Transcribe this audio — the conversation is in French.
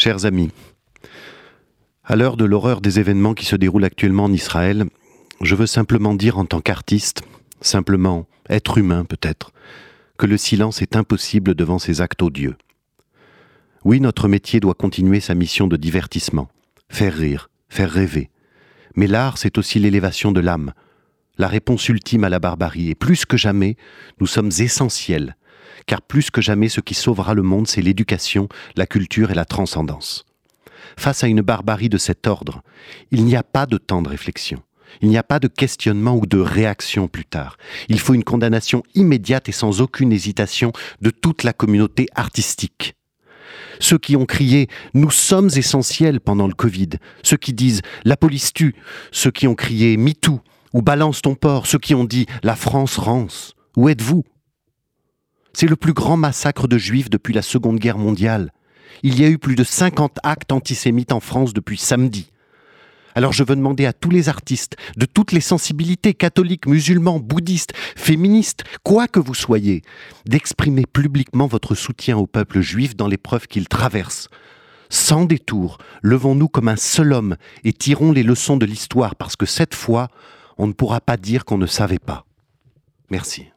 Chers amis, à l'heure de l'horreur des événements qui se déroulent actuellement en Israël, je veux simplement dire en tant qu'artiste, simplement être humain peut-être, que le silence est impossible devant ces actes odieux. Oui, notre métier doit continuer sa mission de divertissement, faire rire, faire rêver. Mais l'art, c'est aussi l'élévation de l'âme, la réponse ultime à la barbarie. Et plus que jamais, nous sommes essentiels, car plus que jamais, ce qui sauvera le monde, c'est l'éducation, la culture et la transcendance. Face à une barbarie de cet ordre, il n'y a pas de temps de réflexion. Il n'y a pas de questionnement ou de réaction plus tard. Il faut une condamnation immédiate et sans aucune hésitation de toute la communauté artistique. Ceux qui ont crié Nous sommes essentiels pendant le Covid, ceux qui disent La police tue, ceux qui ont crié MeToo ou Balance ton port, ceux qui ont dit La France rance. Où êtes-vous? C'est le plus grand massacre de juifs depuis la Seconde Guerre mondiale. Il y a eu plus de 50 actes antisémites en France depuis samedi. Alors je veux demander à tous les artistes, de toutes les sensibilités, catholiques, musulmans, bouddhistes, féministes, quoi que vous soyez, d'exprimer publiquement votre soutien au peuple juif dans l'épreuve qu'il traverse. Sans détour, levons-nous comme un seul homme et tirons les leçons de l'histoire parce que cette fois, on ne pourra pas dire qu'on ne savait pas. Merci.